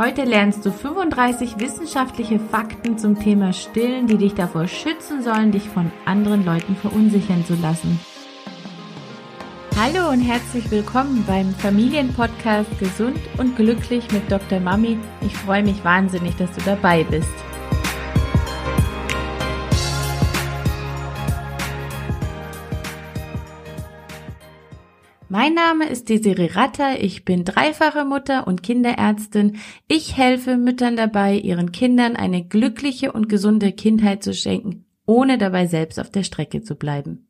Heute lernst du 35 wissenschaftliche Fakten zum Thema Stillen, die dich davor schützen sollen, dich von anderen Leuten verunsichern zu lassen. Hallo und herzlich willkommen beim Familienpodcast Gesund und Glücklich mit Dr. Mami. Ich freue mich wahnsinnig, dass du dabei bist. Mein Name ist Desiree Ratter, ich bin dreifache Mutter und Kinderärztin. Ich helfe Müttern dabei, ihren Kindern eine glückliche und gesunde Kindheit zu schenken, ohne dabei selbst auf der Strecke zu bleiben.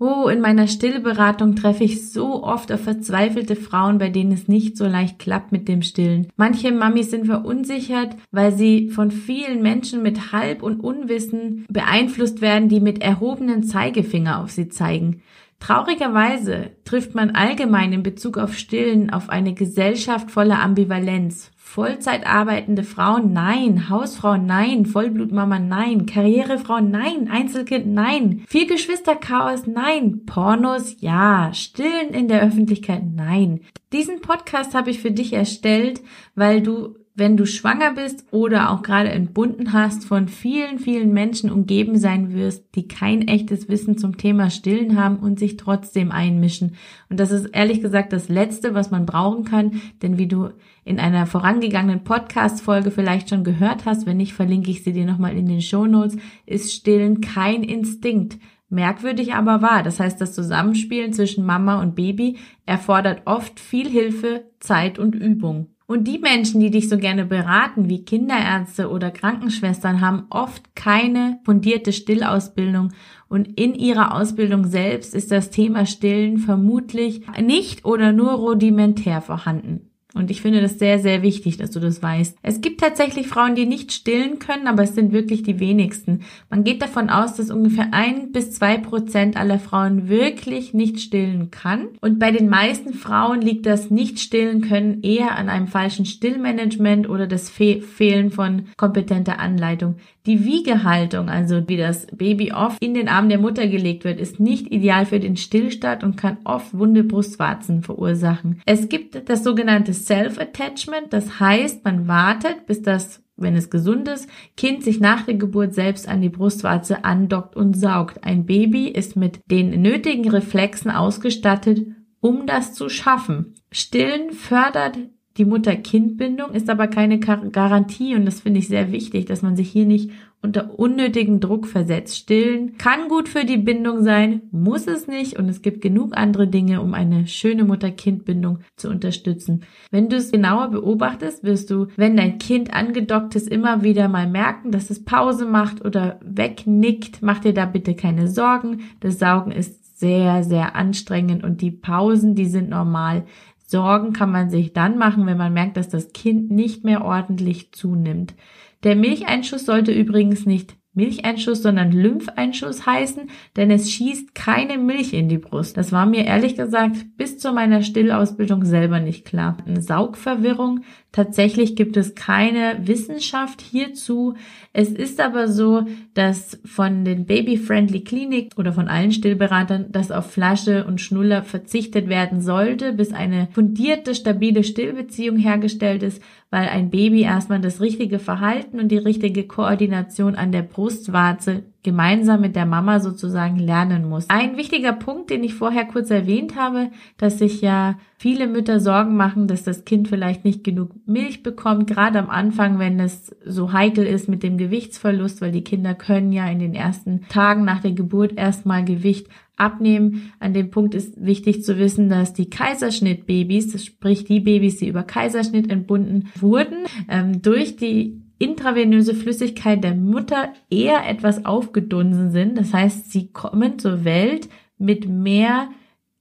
Oh, in meiner Stillberatung treffe ich so oft auf verzweifelte Frauen, bei denen es nicht so leicht klappt mit dem Stillen. Manche Mamis sind verunsichert, weil sie von vielen Menschen mit Halb- und Unwissen beeinflusst werden, die mit erhobenen Zeigefinger auf sie zeigen. Traurigerweise trifft man allgemein in Bezug auf Stillen auf eine Gesellschaft voller Ambivalenz. Vollzeit arbeitende Frauen, nein. Hausfrauen, nein. Vollblutmama, nein. Karrierefrau, nein. Einzelkind, nein. Vielgeschwisterchaos, nein. Pornos, ja. Stillen in der Öffentlichkeit, nein. Diesen Podcast habe ich für dich erstellt, weil du wenn du schwanger bist oder auch gerade entbunden hast, von vielen, vielen Menschen umgeben sein wirst, die kein echtes Wissen zum Thema Stillen haben und sich trotzdem einmischen. Und das ist ehrlich gesagt das Letzte, was man brauchen kann, denn wie du in einer vorangegangenen Podcast-Folge vielleicht schon gehört hast, wenn nicht, verlinke ich sie dir nochmal in den Show Notes, ist Stillen kein Instinkt. Merkwürdig aber wahr. Das heißt, das Zusammenspielen zwischen Mama und Baby erfordert oft viel Hilfe, Zeit und Übung. Und die Menschen, die dich so gerne beraten, wie Kinderärzte oder Krankenschwestern, haben oft keine fundierte Stillausbildung und in ihrer Ausbildung selbst ist das Thema Stillen vermutlich nicht oder nur rudimentär vorhanden. Und ich finde das sehr, sehr wichtig, dass du das weißt. Es gibt tatsächlich Frauen, die nicht stillen können, aber es sind wirklich die wenigsten. Man geht davon aus, dass ungefähr ein bis zwei Prozent aller Frauen wirklich nicht stillen kann. Und bei den meisten Frauen liegt das Nicht-Stillen können eher an einem falschen Stillmanagement oder das Fe Fehlen von kompetenter Anleitung. Die Wiegehaltung, also wie das Baby oft in den Arm der Mutter gelegt wird, ist nicht ideal für den Stillstand und kann oft wunde Brustwarzen verursachen. Es gibt das sogenannte Self-Attachment, das heißt, man wartet, bis das wenn es gesund ist, Kind sich nach der Geburt selbst an die Brustwarze andockt und saugt. Ein Baby ist mit den nötigen Reflexen ausgestattet, um das zu schaffen. Stillen fördert die Mutter-Kind-Bindung ist aber keine Garantie und das finde ich sehr wichtig, dass man sich hier nicht unter unnötigen Druck versetzt. Stillen kann gut für die Bindung sein, muss es nicht und es gibt genug andere Dinge, um eine schöne Mutter-Kind-Bindung zu unterstützen. Wenn du es genauer beobachtest, wirst du, wenn dein Kind angedockt ist, immer wieder mal merken, dass es Pause macht oder wegnickt. Mach dir da bitte keine Sorgen. Das Saugen ist sehr, sehr anstrengend und die Pausen, die sind normal. Sorgen kann man sich dann machen, wenn man merkt, dass das Kind nicht mehr ordentlich zunimmt. Der Milcheinschuss sollte übrigens nicht Milcheinschuss, sondern Lympheinschuss heißen, denn es schießt keine Milch in die Brust. Das war mir ehrlich gesagt bis zu meiner Stillausbildung selber nicht klar. Eine Saugverwirrung. Tatsächlich gibt es keine Wissenschaft hierzu. Es ist aber so, dass von den Baby-Friendly Clinic oder von allen Stillberatern, dass auf Flasche und Schnuller verzichtet werden sollte, bis eine fundierte, stabile Stillbeziehung hergestellt ist, weil ein Baby erstmal das richtige Verhalten und die richtige Koordination an der Brustwarze gemeinsam mit der Mama sozusagen lernen muss. Ein wichtiger Punkt, den ich vorher kurz erwähnt habe, dass sich ja viele Mütter Sorgen machen, dass das Kind vielleicht nicht genug Milch bekommt, gerade am Anfang, wenn es so heikel ist mit dem Gewichtsverlust, weil die Kinder können ja in den ersten Tagen nach der Geburt erstmal Gewicht abnehmen. An dem Punkt ist wichtig zu wissen, dass die Kaiserschnittbabys, sprich die Babys, die über Kaiserschnitt entbunden wurden, ähm, durch die intravenöse Flüssigkeit der Mutter eher etwas aufgedunsen sind. Das heißt, sie kommen zur Welt mit mehr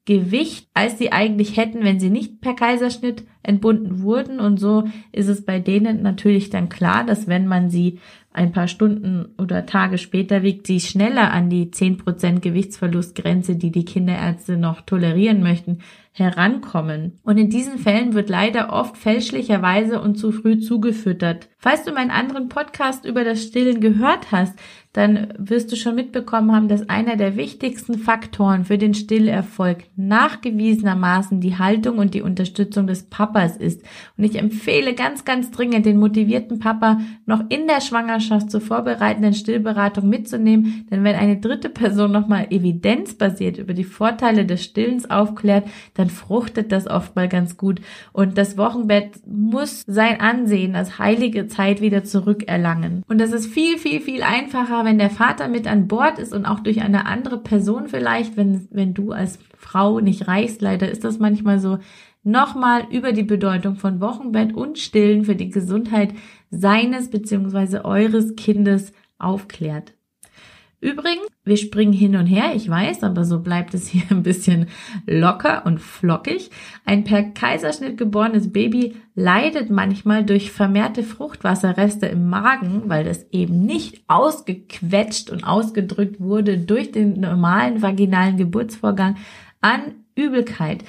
Gewicht, als sie eigentlich hätten, wenn sie nicht per Kaiserschnitt entbunden wurden. Und so ist es bei denen natürlich dann klar, dass wenn man sie ein paar Stunden oder Tage später wiegt sie schneller an die 10% Gewichtsverlustgrenze, die die Kinderärzte noch tolerieren möchten, herankommen. Und in diesen Fällen wird leider oft fälschlicherweise und zu früh zugefüttert. Falls du meinen anderen Podcast über das Stillen gehört hast, dann wirst du schon mitbekommen haben, dass einer der wichtigsten Faktoren für den Stillerfolg nachgewiesenermaßen die Haltung und die Unterstützung des Papas Papa es ist. Und ich empfehle ganz, ganz dringend, den motivierten Papa noch in der Schwangerschaft zur vorbereitenden Stillberatung mitzunehmen. Denn wenn eine dritte Person nochmal evidenzbasiert über die Vorteile des Stillens aufklärt, dann fruchtet das oft mal ganz gut. Und das Wochenbett muss sein Ansehen als heilige Zeit wieder zurückerlangen. Und das ist viel, viel, viel einfacher, wenn der Vater mit an Bord ist und auch durch eine andere Person vielleicht, wenn, wenn du als Frau nicht reichst. Leider ist das manchmal so. Nochmal über die Bedeutung von Wochenbett und Stillen für die Gesundheit seines bzw. eures Kindes aufklärt. Übrigens, wir springen hin und her, ich weiß, aber so bleibt es hier ein bisschen locker und flockig. Ein per Kaiserschnitt geborenes Baby leidet manchmal durch vermehrte Fruchtwasserreste im Magen, weil das eben nicht ausgequetscht und ausgedrückt wurde durch den normalen vaginalen Geburtsvorgang an Übelkeit.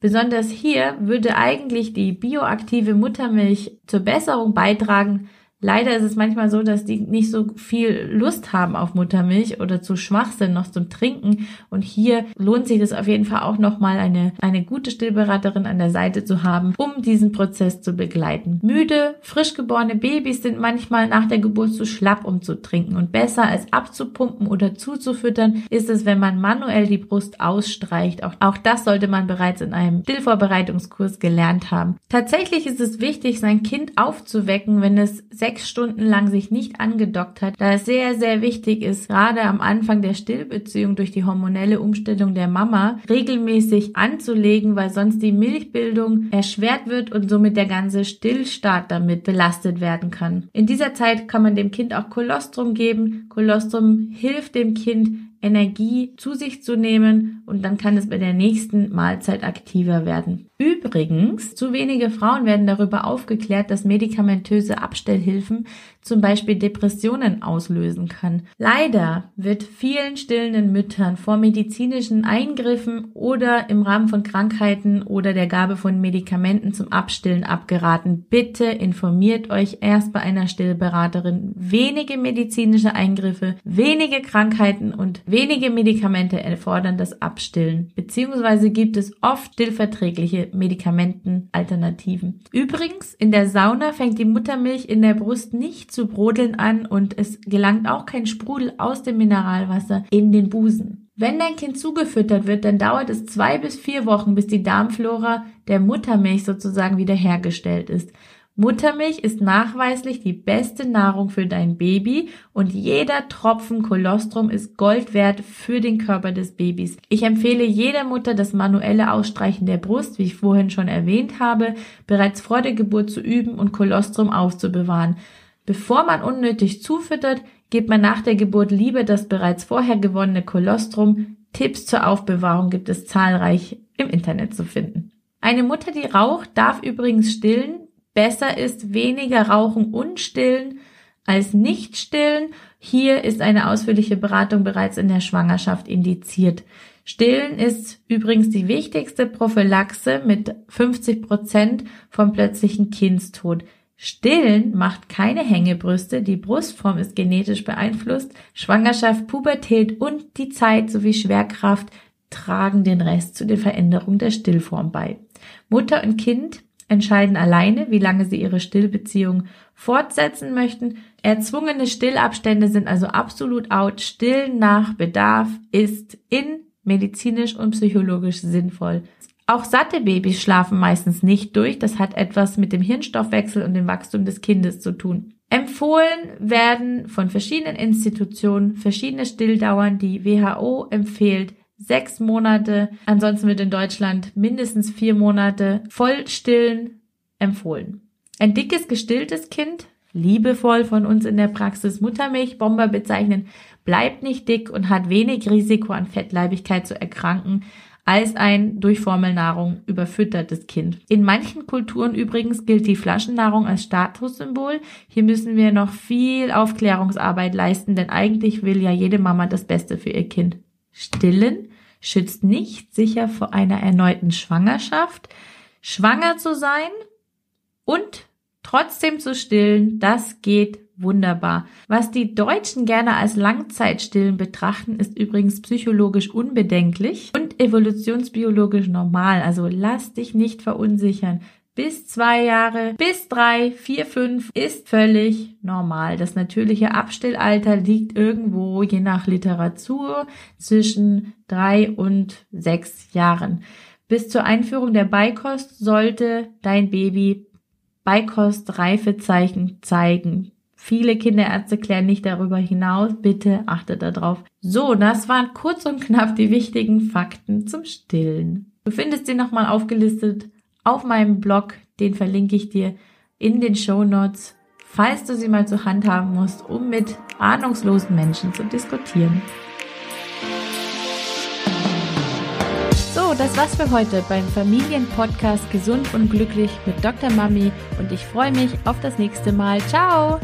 Besonders hier würde eigentlich die bioaktive Muttermilch zur Besserung beitragen, Leider ist es manchmal so, dass die nicht so viel Lust haben auf Muttermilch oder zu schwach sind noch zum Trinken. Und hier lohnt sich es auf jeden Fall auch nochmal eine, eine gute Stillberaterin an der Seite zu haben, um diesen Prozess zu begleiten. Müde, frisch geborene Babys sind manchmal nach der Geburt zu schlapp, um zu trinken. Und besser als abzupumpen oder zuzufüttern ist es, wenn man manuell die Brust ausstreicht. Auch, auch das sollte man bereits in einem Stillvorbereitungskurs gelernt haben. Tatsächlich ist es wichtig, sein Kind aufzuwecken, wenn es sechs Stunden lang sich nicht angedockt hat, da es sehr, sehr wichtig ist, gerade am Anfang der Stillbeziehung durch die hormonelle Umstellung der Mama regelmäßig anzulegen, weil sonst die Milchbildung erschwert wird und somit der ganze Stillstart damit belastet werden kann. In dieser Zeit kann man dem Kind auch Kolostrum geben. Kolostrum hilft dem Kind, Energie zu sich zu nehmen und dann kann es bei der nächsten Mahlzeit aktiver werden. Übrigens, zu wenige Frauen werden darüber aufgeklärt, dass medikamentöse Abstellhilfen zum Beispiel Depressionen auslösen kann. Leider wird vielen stillenden Müttern vor medizinischen Eingriffen oder im Rahmen von Krankheiten oder der Gabe von Medikamenten zum Abstillen abgeraten. Bitte informiert euch erst bei einer Stillberaterin. Wenige medizinische Eingriffe, wenige Krankheiten und wenige Medikamente erfordern das Abstillen, beziehungsweise gibt es oft stillverträgliche Medikamentenalternativen. Übrigens, in der Sauna fängt die Muttermilch in der Brust nicht zu brodeln an und es gelangt auch kein Sprudel aus dem Mineralwasser in den Busen. Wenn dein Kind zugefüttert wird, dann dauert es zwei bis vier Wochen, bis die Darmflora der Muttermilch sozusagen wiederhergestellt ist. Muttermilch ist nachweislich die beste Nahrung für dein Baby und jeder Tropfen Kolostrum ist Gold wert für den Körper des Babys. Ich empfehle jeder Mutter das manuelle Ausstreichen der Brust, wie ich vorhin schon erwähnt habe, bereits vor der Geburt zu üben und Kolostrum aufzubewahren. Bevor man unnötig zufüttert, gibt man nach der Geburt lieber das bereits vorher gewonnene Kolostrum. Tipps zur Aufbewahrung gibt es zahlreich im Internet zu finden. Eine Mutter, die raucht, darf übrigens stillen, Besser ist weniger rauchen und stillen als nicht stillen. Hier ist eine ausführliche Beratung bereits in der Schwangerschaft indiziert. Stillen ist übrigens die wichtigste Prophylaxe mit 50 Prozent vom plötzlichen Kindstod. Stillen macht keine Hängebrüste, die Brustform ist genetisch beeinflusst, Schwangerschaft, Pubertät und die Zeit sowie Schwerkraft tragen den Rest zu der Veränderung der Stillform bei. Mutter und Kind entscheiden alleine, wie lange sie ihre Stillbeziehung fortsetzen möchten. Erzwungene Stillabstände sind also absolut out. Stillen nach Bedarf ist in medizinisch und psychologisch sinnvoll. Auch satte Babys schlafen meistens nicht durch. Das hat etwas mit dem Hirnstoffwechsel und dem Wachstum des Kindes zu tun. Empfohlen werden von verschiedenen Institutionen verschiedene Stilldauern. Die WHO empfiehlt sechs Monate. Ansonsten wird in Deutschland mindestens vier Monate Vollstillen empfohlen. Ein dickes, gestilltes Kind, liebevoll von uns in der Praxis Muttermilchbomber bezeichnen, bleibt nicht dick und hat wenig Risiko an Fettleibigkeit zu erkranken als ein durch Formelnahrung überfüttertes Kind. In manchen Kulturen übrigens gilt die Flaschennahrung als Statussymbol. Hier müssen wir noch viel Aufklärungsarbeit leisten, denn eigentlich will ja jede Mama das Beste für ihr Kind. Stillen schützt nicht sicher vor einer erneuten Schwangerschaft. Schwanger zu sein und trotzdem zu stillen, das geht wunderbar. Was die Deutschen gerne als Langzeitstillen betrachten, ist übrigens psychologisch unbedenklich und evolutionsbiologisch normal. Also lass dich nicht verunsichern. Bis zwei Jahre, bis drei, vier, fünf ist völlig normal. Das natürliche Abstillalter liegt irgendwo, je nach Literatur, zwischen drei und sechs Jahren. Bis zur Einführung der Beikost sollte dein Baby Beikost-Reifezeichen zeigen. Viele Kinderärzte klären nicht darüber hinaus. Bitte achte darauf. So, das waren kurz und knapp die wichtigen Fakten zum Stillen. Du findest sie nochmal aufgelistet auf meinem Blog. Den verlinke ich dir in den Show Notes, falls du sie mal zur Hand haben musst, um mit ahnungslosen Menschen zu diskutieren. So, das war's für heute beim Familienpodcast Gesund und Glücklich mit Dr. Mami und ich freue mich auf das nächste Mal. Ciao!